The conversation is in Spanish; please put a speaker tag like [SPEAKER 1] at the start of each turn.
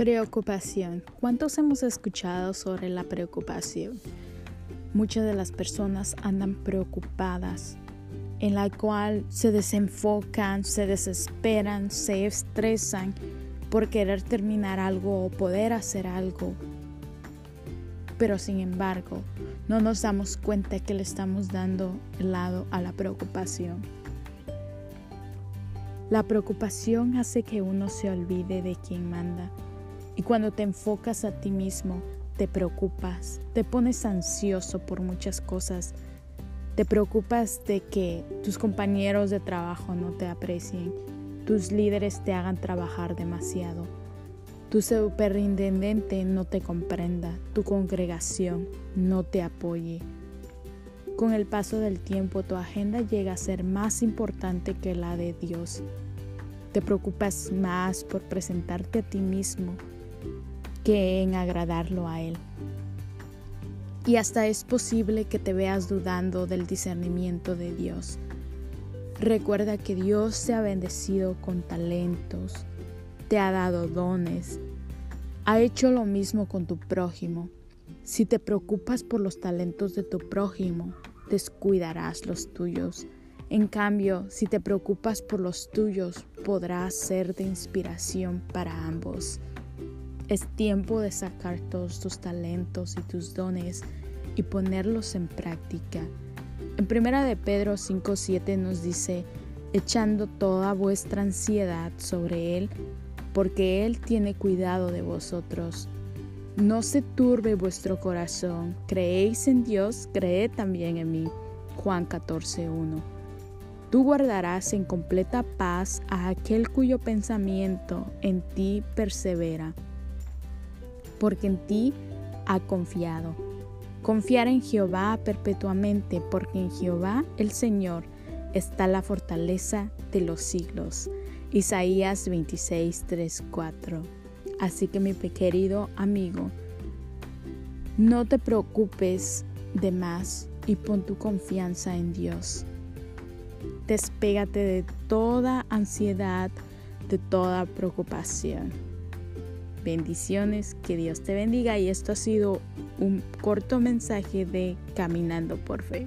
[SPEAKER 1] Preocupación. ¿Cuántos hemos escuchado sobre la preocupación? Muchas de las personas andan preocupadas, en la cual se desenfocan, se desesperan, se estresan por querer terminar algo o poder hacer algo. Pero sin embargo, no nos damos cuenta que le estamos dando el lado a la preocupación. La preocupación hace que uno se olvide de quien manda y cuando te enfocas a ti mismo, te preocupas, te pones ansioso por muchas cosas, te preocupas de que tus compañeros de trabajo no te aprecien, tus líderes te hagan trabajar demasiado, tu superintendente no te comprenda, tu congregación no te apoye. Con el paso del tiempo tu agenda llega a ser más importante que la de Dios. Te preocupas más por presentarte a ti mismo que en agradarlo a Él. Y hasta es posible que te veas dudando del discernimiento de Dios. Recuerda que Dios te ha bendecido con talentos, te ha dado dones, ha hecho lo mismo con tu prójimo. Si te preocupas por los talentos de tu prójimo, descuidarás los tuyos. En cambio, si te preocupas por los tuyos, podrás ser de inspiración para ambos. Es tiempo de sacar todos tus talentos y tus dones y ponerlos en práctica. En primera de Pedro 5:7 nos dice, echando toda vuestra ansiedad sobre él, porque él tiene cuidado de vosotros. No se turbe vuestro corazón, creéis en Dios, creed también en mí. Juan 14:1. Tú guardarás en completa paz a aquel cuyo pensamiento en ti persevera porque en ti ha confiado. Confiar en Jehová perpetuamente, porque en Jehová el Señor está la fortaleza de los siglos. Isaías 26, 3, 4. Así que mi querido amigo, no te preocupes de más y pon tu confianza en Dios. Despégate de toda ansiedad, de toda preocupación. Bendiciones, que Dios te bendiga y esto ha sido un corto mensaje de Caminando por Fe.